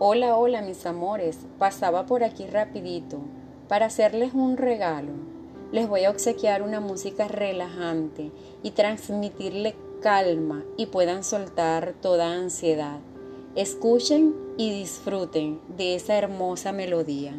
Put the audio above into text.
Hola, hola mis amores, pasaba por aquí rapidito para hacerles un regalo. Les voy a obsequiar una música relajante y transmitirle calma y puedan soltar toda ansiedad. Escuchen y disfruten de esa hermosa melodía.